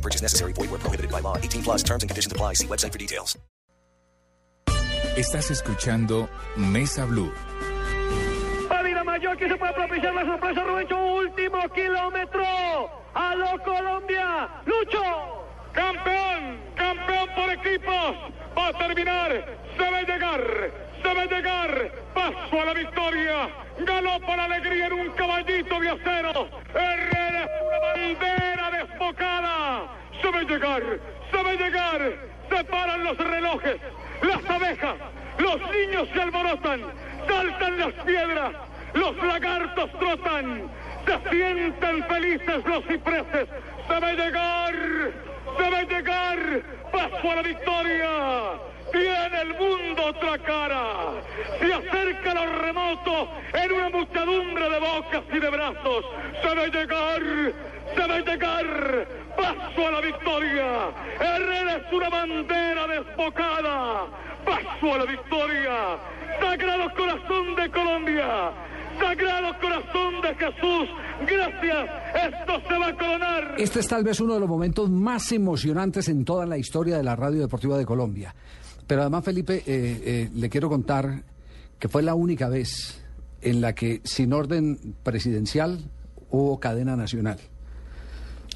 No purchase necessary. Void where prohibited by law. 18 plus terms and conditions apply. See website for details. Estás escuchando Mesa Blue. Válida Mayor que se puede propiciar la sorpresa Rubencho último kilómetro a lo Colombia Lucho campeón campeón por equipos va a terminar se ve llegar se ve llegar paso a la victoria ganó por alegría en un caballito de acero una bandera desbocada se ve llegar se ve llegar se paran los relojes las abejas los niños se alborotan saltan las piedras los lagartos trotan, se sienten felices los cipreses, se ve llegar, se ve llegar, paso a la victoria. Tiene el mundo otra cara. Se acerca lo remoto en una muchedumbre de bocas y de brazos. Se ve llegar, se ve llegar. Paso a la victoria. Herrera es una bandera desbocada. Paso a la victoria. Sagrado corazón de Colombia. Sagrado corazón de Jesús, gracias, esto se va a coronar. Este es tal vez uno de los momentos más emocionantes en toda la historia de la radio deportiva de Colombia. Pero además, Felipe, eh, eh, le quiero contar que fue la única vez en la que sin orden presidencial hubo cadena nacional.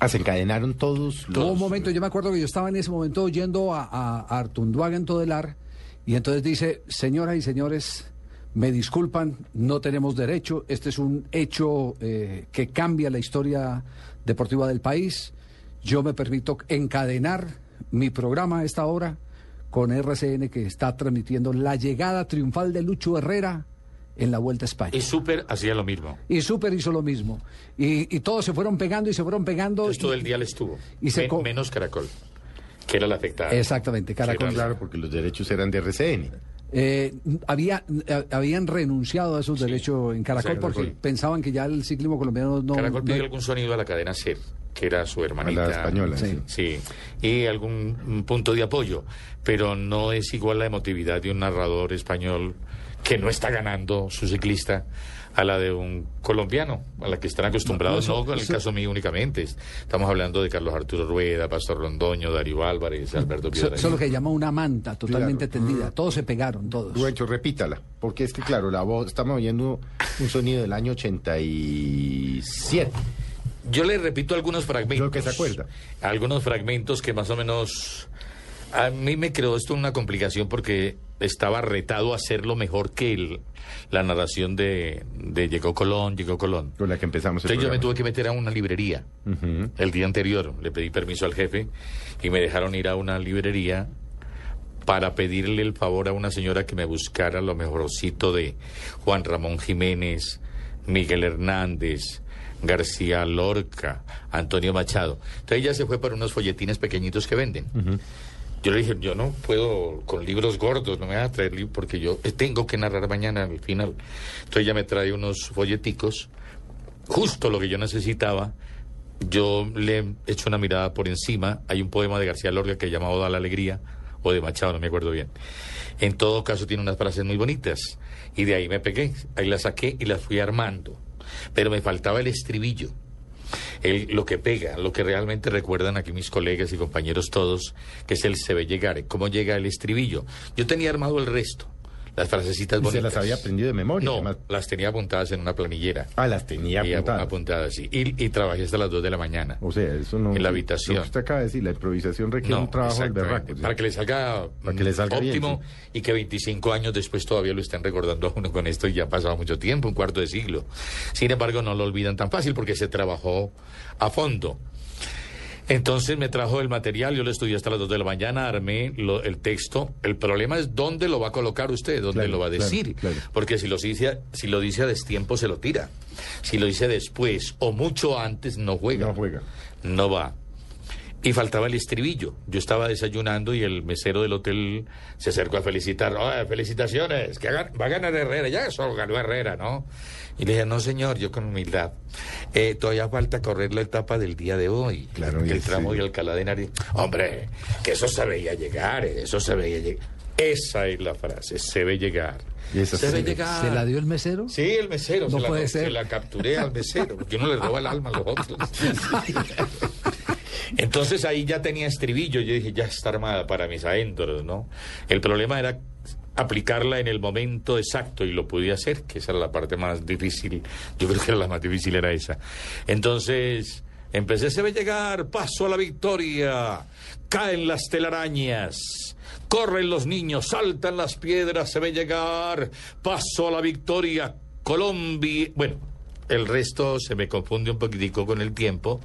Ah, se encadenaron todos. Los... Un momento, yo me acuerdo que yo estaba en ese momento oyendo a, a, a Artunduaga en Todelar y entonces dice, señoras y señores, me disculpan, no tenemos derecho, este es un hecho eh, que cambia la historia deportiva del país, yo me permito encadenar mi programa a esta hora con RCN que está transmitiendo la llegada triunfal de Lucho Herrera en la Vuelta a España. Y Super hacía lo mismo. Y Super hizo lo mismo. Y, y todos se fueron pegando y se fueron pegando. Entonces, todo y- el día le estuvo. y se Men- menos Caracol, que era la afectada. Exactamente, Caracol. Sí, Claro, porque los derechos eran de RCN. Eh, había, eh, habían renunciado a esos derechos en Caracol porque pensaban que ya el ciclismo colombiano no... Caracol no- pidió algún sonido a la cadena SER, que era su hermanita. La española, Sí. sí. Y algún mm, punto de apoyo, pero no es igual la emotividad de un narrador español que no está ganando su ciclista a la de un colombiano, a la que están acostumbrados, No, no, no, en el caso mío únicamente. Estamos hablando de Carlos Arturo Rueda, Pastor Londoño, Darío Álvarez, Alberto Eso, Piedra. eso es lo que llama una manta totalmente Claro. tendida. Todos se pegaron, todos. Rubencho, repítala, porque es que, claro, la voz, estamos oyendo un sonido del año 87. Yo le repito algunos fragmentos. Lo que se acuerda. Algunos fragmentos que más o menos... A mí me creó esto una complicación porque estaba retado a hacerlo mejor que el- la narración de, de Llegó Colón, Llegó Colón. Con la que empezamos el Entonces yo me tuve que meter a una librería el día anterior. Le pedí permiso al jefe y me dejaron ir a una librería para pedirle el favor a una señora que me buscara lo mejorcito de Juan Ramón Jiménez, Miguel Hernández, García Lorca, Antonio Machado. Entonces ella se fue para unos folletines pequeñitos que venden. Yo le dije, yo no puedo con libros gordos, no me va a traer libros porque yo tengo que narrar mañana al final. Entonces ella me trae unos folleticos, justo lo que yo necesitaba. Yo le he hecho una mirada por encima. Hay un poema de García Lorca que llamado Da la Alegría, o de Machado, no me acuerdo bien. En todo caso tiene unas frases muy bonitas. Y de ahí me pegué, ahí las saqué y las fui armando. Pero me faltaba el estribillo. El- lo que pega, lo que realmente recuerdan aquí mis colegas y compañeros todos, que es el se ve llegar, cómo llega el estribillo. Yo tenía armado el resto, las frasecitas Y se bonitas. las había aprendido de memoria. No, además. las tenía apuntadas en una planillera. Ah, las tenía apuntadas. apuntadas, sí. Y, y trabajé hasta las 2 de la mañana. O sea, eso no... En la habitación. Lo que usted acaba de decir, la improvisación requiere un trabajo del berraco. ¿sí? Para que le salga, Para que le salga mm, bien, óptimo y que 25 años después todavía lo estén recordando a uno con esto y ya ha pasado mucho tiempo, un cuarto de siglo. Sin embargo, no lo olvidan tan fácil porque se trabajó a fondo. Entonces me trajo el material, yo lo estudié hasta las 2 de la mañana, armé lo- el texto. El problema es dónde lo va a colocar usted, dónde Claro, lo va a claro, decir. claro. Porque si lo, dice, si lo dice a destiempo, se lo tira. Si lo dice después o mucho antes, no juega. No juega. No va. Y faltaba el estribillo. Yo estaba desayunando y el mesero del hotel se acercó a felicitar. "Oye, felicitaciones, que hagan- va a ganar Herrera. Ya eso ganó Herrera, ¿no? Y le dije, no, señor, yo con humildad. "Eh, todavía falta correr la etapa del día de hoy. Claro, y el sí. tramo de Alcalá de. Hombre, que eso se veía llegar, eh, eso se veía llegar. Esa es la frase, se ve llegar. Y esa se se ve ve. llegar. ¿Se la dio el mesero? Sí, el mesero. No se, puede la, ser. se la capturé al mesero, porque uno le roba el alma a los otros. Entonces ahí ya tenía estribillo, yo dije, ya está armada para mis adentros, ¿no? El problema era aplicarla en el momento exacto y lo pude hacer, que esa era la parte más difícil, yo creo que era la más difícil era esa. Entonces empecé, se ve llegar, paso a la victoria, caen las telarañas. Corren los niños, saltan las piedras, se ve llegar, paso a la victoria, Colombia. Bueno, el resto se me confunde un poquitico con el tiempo,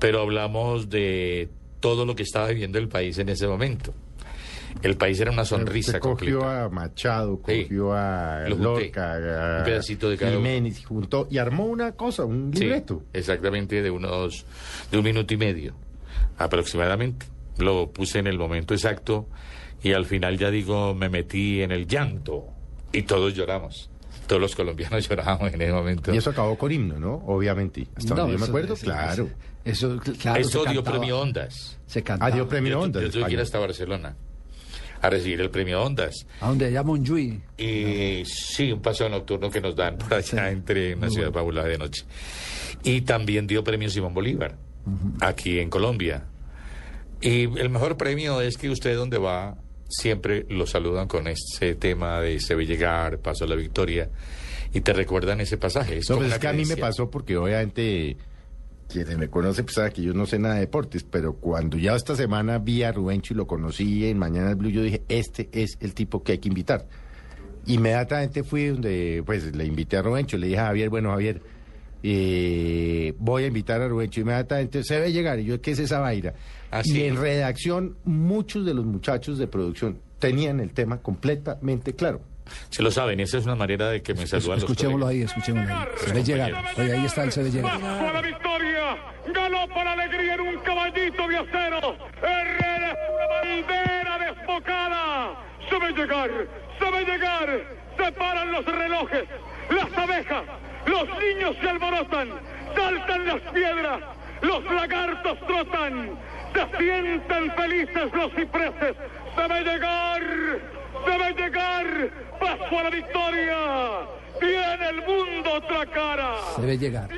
pero hablamos de todo lo que estaba viviendo el país en ese momento. El país era una sonrisa Usted cogió completa. a Machado, Sí. cogió a. Lorca, a Un pedacito de cada. Jiménez, juntó y armó una cosa, un Sí, libreto. exactamente de unos de un minuto y medio aproximadamente. Lo puse en el momento exacto y al final ya digo me metí en el llanto y todos lloramos. Todos los colombianos lloramos en ese momento. Y eso acabó con himno, ¿no? Obviamente. Hasta No, donde yo me acuerdo, eso- claro. Eso, claro, Eso se dio cantaba- premio Ondas. Se cantaba. Ah, dio premio yo, Ondas. yo tuve que ir hasta Barcelona a recibir el premio Ondas. A donde allá Monjuy. Y sí, un paseo nocturno que nos dan por allá Sí. entre una Muy ciudad bueno. fabulosa de noche. Y también dio premio Simón Bolívar, aquí en Colombia. Y el mejor premio es que usted donde va siempre lo saludan con ese tema de se ve llegar, paso a la victoria, y te recuerdan ese pasaje. Es No, pues es que a mí me pasó porque obviamente quienes me conocen pues saben que yo no sé nada de deportes, pero cuando ya esta semana vi a Rubencho y lo conocí en Mañana Blue, yo dije, este es el tipo que hay que invitar. Inmediatamente fui donde, pues le invité a Rubencho, le dije a Javier, bueno Javier, eh, voy a invitar a Rubencho. Inmediatamente se ve llegar, y yo, ¿qué es esa vaina? Ah, y en redacción, muchos de los muchachos de producción tenían el tema completamente claro. Se lo saben, esa es una manera de que me saludan los Escuchémoslo ahí, escuchémoslo ahí. Se ve llegar. Oye, ahí está el se ve llegar. A la victoria. Ganó para la alegría en un caballito de acero. Herrera es una bandera desbocada. Se ve llegar, se ve llegar. Se paran los relojes, las abejas, los niños se alborotan, saltan las piedras, los lagartos trotan, se sienten felices los cipreses. Se ve llegar, se ve llegar. Paso a la victoria. Tiene el mundo otra cara. Se ve llegar.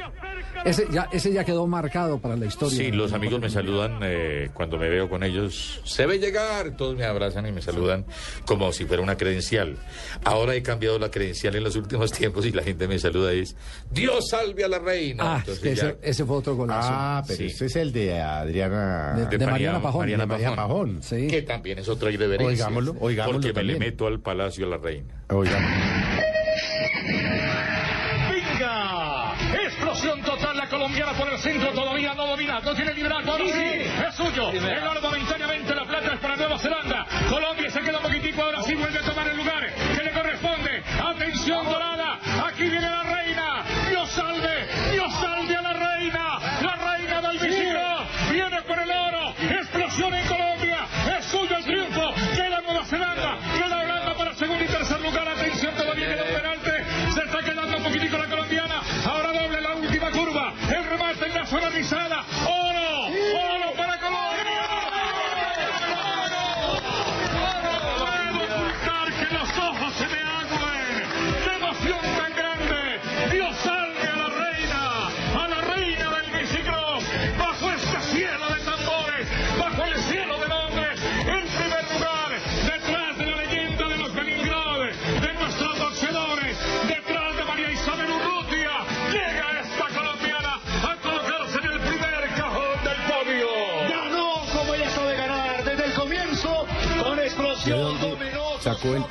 Ese ya, ese ya quedó marcado para la historia. Sí, los amigos me saludan eh, cuando me veo con ellos. Se ve llegar, todos me abrazan y me saludan como si fuera una credencial. Ahora he cambiado la credencial en los últimos tiempos y la gente me saluda y es Dios salve a la reina. Ah, Entonces ese, ya- ese fue otro golazo. Ah, pero Sí. ese es el de Adriana... De- de Mariana Pajón. Mariana Pajón. Pajón. sí. Que también es otra irreverencia. Oigámoslo, oigámoslo Porque me le meto al palacio a la reina. Oigan. Colombiana por el centro, todavía no domina, no tiene liderazgo, ahora sí, es suyo. El oro momentáneamente, la plata es para Nueva Zelanda. Colombia se queda un poquitico, ahora sí vuelve a tomar el lugar que le corresponde. Atención dorada, aquí viene la reina.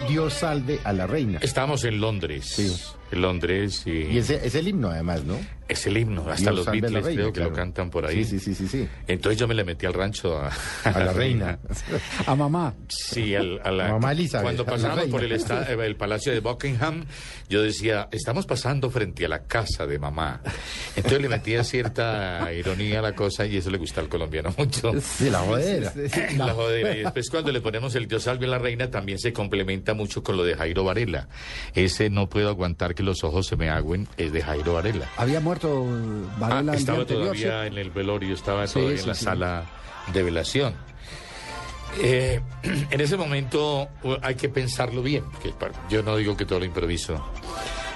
Dios salve a la reina? Estamos en Londres. Sí. Londres y, Y ese es el himno además, ¿no? Es el himno, hasta los la Beatles reina, creo que lo cantan por ahí. Sí, sí, sí, sí, sí. Entonces yo me le metí al rancho a, A la reina. A mamá. Sí, al- a la, Mamá Elizabeth, cuando la pasamos por el, esta- eh, el palacio de Buckingham, yo decía, estamos pasando frente a la casa de mamá. Entonces le metía cierta ironía a la cosa y eso le gusta al colombiano mucho. Sí, la jodera. La jodera. Y después cuando le ponemos el Dios salve a la reina también se complementa mucho con lo de Jairo Varela. Ese no puedo aguantar que los ojos se me agüen es de Jairo Varela. Había muerto Varela Ah, estaba anterior, todavía ¿sí? en el velorio, estaba Sí, todavía sí, en la sala de velación. Eh, en ese momento uh, hay que pensarlo bien, que yo no digo que todo lo improviso.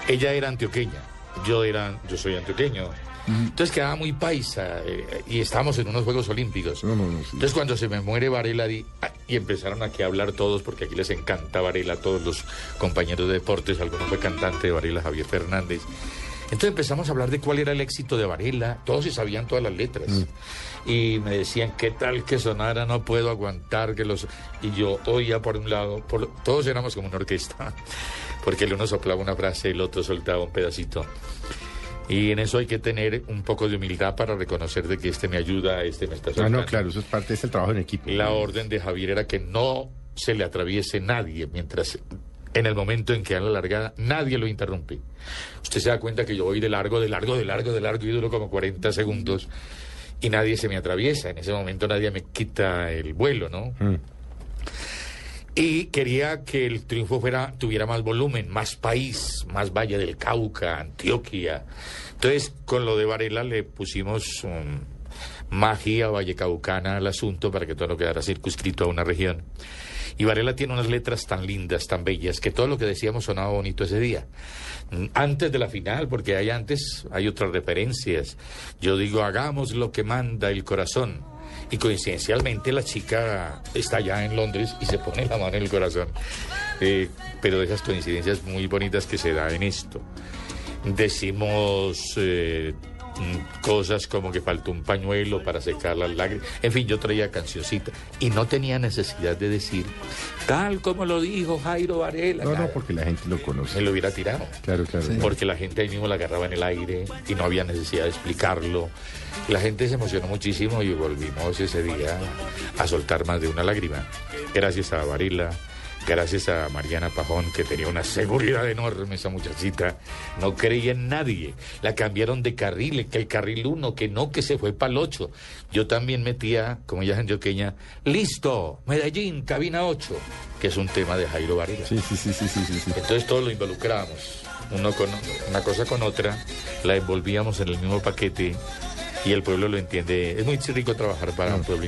Ella era antioqueña, yo era, yo soy antioqueño. Entonces quedaba muy paisa eh, y estábamos en unos Juegos Olímpicos. No, no, no, sí. Entonces cuando se me muere Varela di- ah, y empezaron aquí a hablar todos, porque aquí les encanta Varela, a todos los compañeros de deportes, alguno fue cantante de Varela, Javier Fernández. Entonces empezamos a hablar de cuál era el éxito de Varela, todos se sabían todas las letras. Y me decían, ¿qué tal que sonara? No puedo aguantar que los... Y yo oía por un lado, por... todos éramos como una orquesta, porque el uno soplaba una frase, el otro soltaba un pedacito. Y en eso hay que tener un poco de humildad para reconocer de que este me ayuda, este me está Ah, soltando. no, claro, eso es parte, es el trabajo en equipo. La orden de Javier era que no se le atraviese nadie mientras en el momento en que da la largada nadie lo interrumpe. Usted se da cuenta que yo voy de largo, de largo, de largo, de largo y duro como 40 segundos y nadie se me atraviesa. En ese momento nadie me quita el vuelo, ¿no? Mm. Y quería que el triunfo fuera, tuviera más volumen, más país, más Valle del Cauca, Antioquia. Entonces, con lo de Varela le pusimos um, magia vallecaucana al asunto para que todo no quedara circunscrito a una región. Y Varela tiene unas letras tan lindas, tan bellas, que todo lo que decíamos sonaba bonito ese día. Antes de la final, porque hay antes, hay otras referencias. Yo digo, hagamos lo que manda el corazón. Y coincidencialmente la chica está allá en Londres y se pone la mano en el corazón. Eh, pero de esas coincidencias muy bonitas que se da en esto. Decimos eh, cosas como que faltó un pañuelo para secar las lágrimas. En fin, yo traía cancioncita y no tenía necesidad de decir, tal como lo dijo Jairo Varela. No, no, porque la gente lo Me conoce. lo hubiera tirado. Claro, claro. claro. Porque la gente ahí mismo la agarraba en el aire y no había necesidad de explicarlo. La gente se emocionó muchísimo y volvimos ese día a soltar más de una lágrima. Gracias a Varela, gracias a Mariana Pajón, que tenía una seguridad enorme esa muchachita. No creía en nadie. La cambiaron de carril, que el carril 1, que no, que se fue para el 8. Yo también metía, como ella es antioqueña, listo, Medellín, cabina 8, que es un tema de Jairo Varela. Sí, sí, sí, sí, sí, sí, sí. Entonces todos lo involucrábamos, uno con una cosa con otra, la envolvíamos en el mismo paquete y el pueblo lo entiende. Es muy rico trabajar para un pueblo.